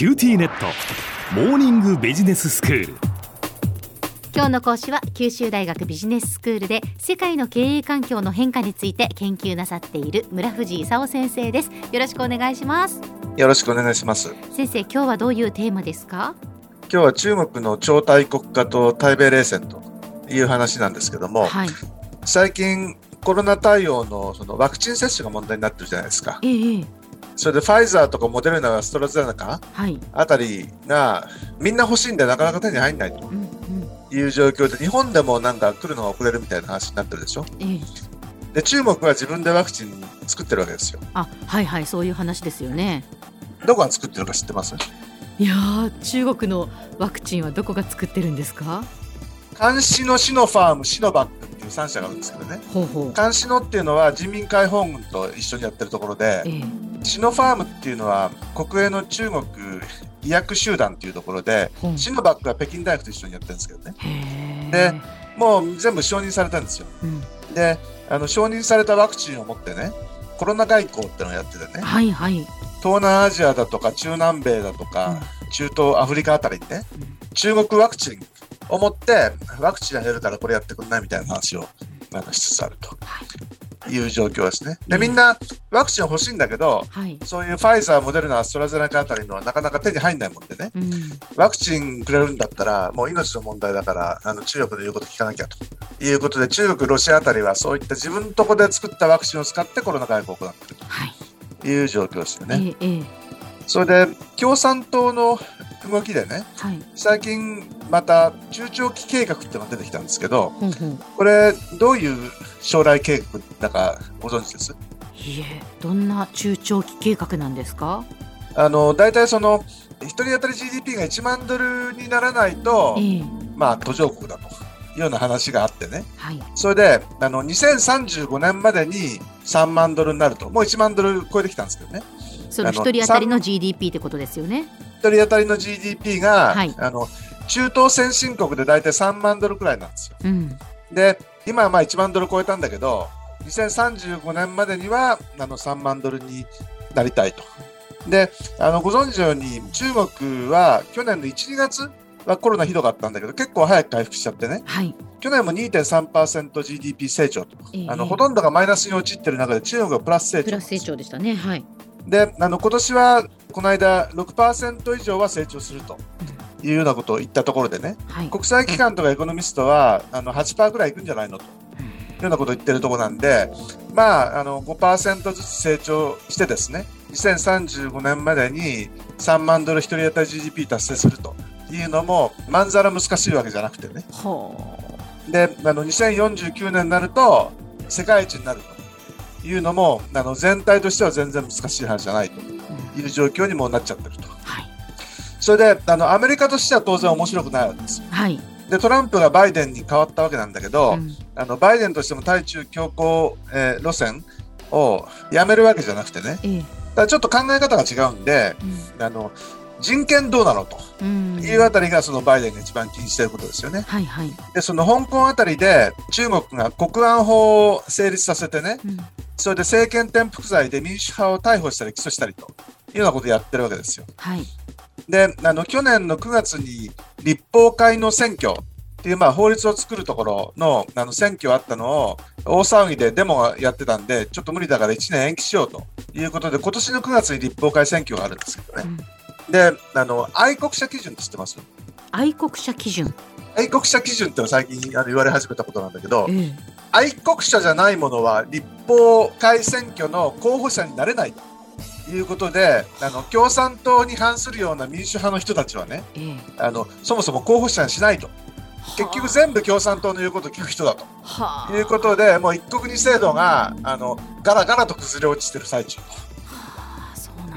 QT ネット。モーニングビジネススクール。今日の講師は九州大学ビジネススクールで世界の経営環境の変化について研究なさっている村藤功先生です。よろしくお願いします。よろしくお願いします。先生今日はどういうテーマですか？今日は中国の超大国化と対米冷戦という話なんですけども、はい。最近コロナ対応のそのワクチン接種が問題になってるじゃないですか。ええええそれでファイザーとかモデルナ、アストラゼネカはい。あたりがみんな欲しいんでなかなか手に入んないという状況で日本でもなんか来るのが遅れるみたいな話になってるでしょ。ええ。で中国は自分でワクチン作ってるわけですよ。あはいはいそういう話ですよね。どこが作ってるか知ってます？いやー中国のワクチンはどこが作ってるんですか？監視のシノファーム、シノバックっていう3社があるんですけどね。ほうほう。監視のっていうのは人民解放軍と一緒にやってるところで、ええシノファームっていうのは国営の中国医薬集団っていうところで、ほうシノバックは北京大学と一緒にやってるんですけどね。でもう全部承認されたんですよ。うん。で、あの承認されたワクチンを持ってね、コロナ外交ってのをやっててね、はいはい。東南アジアだとか中南米だとか、中東アフリカあたりにね、うん。中国ワクチンを持って、ワクチンあげるからこれやってくんないみたいな話をなんかしつつあると。いう状況ですね。で、みんなワクチン欲しいんだけど、はい。そういうファイザー、モデルナ、アストラゼネカあたりのはなかなか手に入んないもんでね、うん。ワクチンくれるんだったら、もう命の問題だから、あの中国の言うこと聞かなきゃと。いうことで、中国、ロシアあたりはそういった自分のとこで作ったワクチンを使ってコロナ外交を行っているはい。という状況ですよね。ええええ。それで、共産党の動きでね、はい。最近また中長期計画ってのが出てきたんですけど、ほうほうこれ、どういう将来計画だかご存知です？いえどんな中長期計画なんですか？あの大体その1人当たり GDP が1万ドルにならないと、ええ。まあ、途上国だというような話があってね、はい。それであの2035年までに3万ドルになると、もう1万ドル超えてきたんですけどね、そのあの一人当たりの GDP ってことですよね。1人当たりの GDP が、はい。あの中東先進国で大体3万ドルくらいなんですよ。うん。で、今はまあ1万ドル超えたんだけど、2035年までにはあの3万ドルになりたいと。で、あのご存知のように、中国は去年の1、2月はコロナひどかったんだけど、結構早く回復しちゃってね、はい。去年も 2.3%GDP 成長と、ええ。あのほとんどがマイナスに陥ってる中で中国はプラス成長プラス成長でしたね。はいであの今年はこの間6%以上は成長するというようなことを言ったところでね、はい。国際機関とかエコノミストはあの8%ぐらいいくんじゃないのというようなことを言ってるところなんで、まあ、あの5%ずつ成長してですね、2035年までに3万ドル1人当たり GDP 達成するというのも、まんざら難しいわけじゃなくてね。ほで、あの2049年になると世界一になるというのも、あの全体としては全然難しい話じゃないと。いう状況にもなっちゃってると。うはい。それで、あのアメリカとしては当然面白くないわけです。よ。はい。で、トランプがバイデンに変わったわけなんだけど、うん。あのバイデンとしても対中強硬、えー路線をやめるわけじゃなくてね、ええ。ただちょっと考え方が違うんで、うん。あの人権どうなのと。うん。いうあたりがそのバイデンが一番気にしていることですよね。はいはい。で、その香港あたりで中国が国安法を成立させてね、うんそれで政権転覆罪で民主派を逮捕したり起訴したりというようなことをやってるわけですよ。はい。で、あの去年の9月に立法会の選挙っていうまあ法律を作るところのあの選挙あったのを大騒ぎでデモがやってたんで、ちょっと無理だから1年延期しようということで、今年の9月に立法会選挙があるんですけどね。うん。で、あの愛国者基準って知ってます？愛国者基準。愛国者基準って最近あの言われ始めたことなんだけど、ええ愛国者じゃないものは立法会選挙の候補者になれないと。いうことで、あの共産党に反するような民主派の人たちはね、ええ。あのそもそも候補者にしないと。結局全部共産党の言うことを聞く人だと。はあ。いうことで、もう一国二制度があのガラガラと崩れ落ちてる最中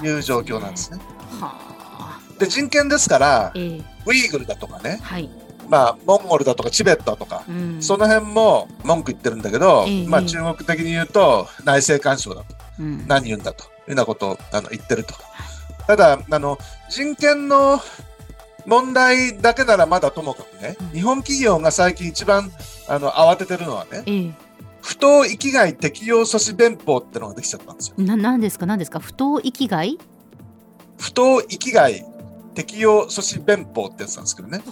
と。いう状況なんですね。はあ。で、人権ですから、ええ。ウイグルだとかね、はいまあ、モンゴルだとかチベットだとか、うん。その辺も文句言ってるんだけど、ええまあ、中国的に言うと内政干渉だと、うん。何言うんだというようなことをあの言ってると。ただあの、人権の問題だけならまだともかくね、うん。日本企業が最近一番あの慌ててるのはね、ええ。不当域外適用阻止弁法ってのができちゃったんですよ。ななんですか？なんですか？不当域外不当域外適用阻止弁法ってやつなんですけどね。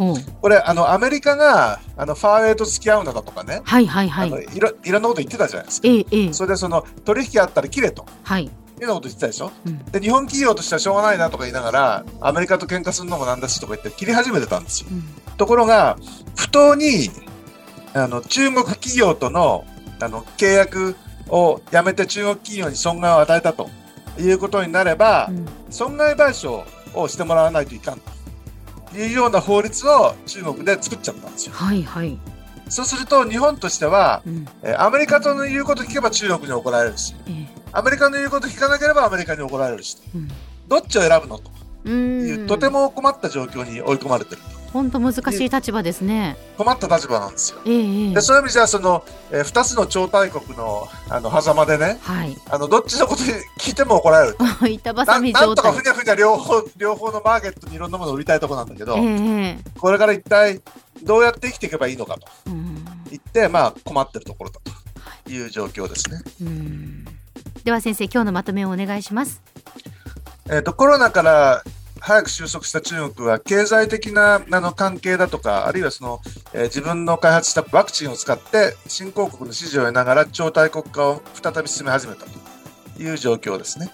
これ、あの、アメリカが、あの、ファーウェイと付き合うのだとかね、はいはいはい。あのいろいろんなこと言ってたじゃないですか。ええええそれでその取引あったら切れとはい。いうようなこと言ってたでしょ？うんで、日本企業としてはしょうがないなとか言いながら、アメリカと喧嘩するのもなんだしとか言って切り始めてたんですよ。うんところが、不当に、あの、中国企業との、あの、契約をやめて中国企業に損害を与えたということになれば、うん損害賠償をしてもらわないといかんというような法律を中国で作っちゃったんですよ。はいはい。そうすると日本としては、うんえーアメリカとの言うこと聞けば中国に怒られるし、ええアメリカの言うこと聞かなければアメリカに怒られるし、うんどっちを選ぶのとういう、んとても困った状況に追い込まれてると。本当難しい立場ですね。困った立場なんですよ。ええええでそういう意味じゃその、えー、2つの超大国のあの狭間でねはい。あのどっちのこと聞いても怒られると 板挟なみなんとかふ。にゃふにゃ両方両方のマーケットにいろんなものを売りたいところなんだけど、ええこれから一体どうやって生きていけばいいのかとうん言って、まあ、困ってるところだという状況ですね。うんでは先生今日のまとめをお願いします。えー、とコロナから早く収束した中国は経済的なあの関係だとかあるいはその、えー自分の開発したワクチンを使って新興国の支持を得ながら超大国化を再び進め始めたという状況ですね。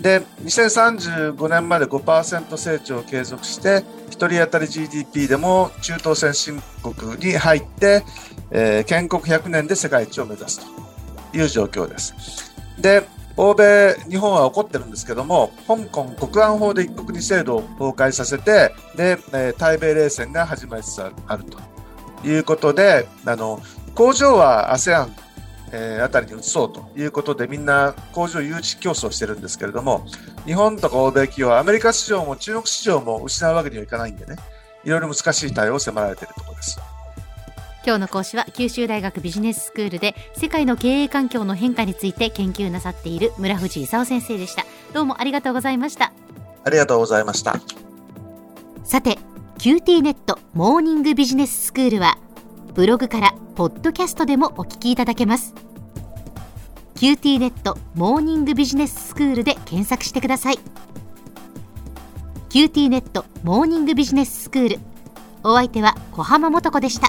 で2035年まで5%成長を継続して1人当たり GDP でも中東先進国に入って、えー建国100年で世界一を目指すという状況です。で欧米、日本は怒ってるんですけども、香港国安法で一国二制度を崩壊させて、で、え対米冷戦が始まりつつあるということで、あの、工場は ASEAN、えーあたりに移そうということで、みんな工場誘致競争してるんですけれども、日本とか欧米企業はアメリカ市場も中国市場も失うわけにはいかないんでね、いろいろ難しい対応を迫られているところです。今日の講師は九州大学ビジネススクールで世界の経営環境の変化について研究なさっている村藤勲先生でした。どうもありがとうございました。ありがとうございました。さて QT ネットモーニングビジネススクールはブログからポッドキャストでもお聞きいただけます QT ネットモーニングビジネススクールで検索してください QT ネットモーニングビジネススクールお相手は小浜もとこでした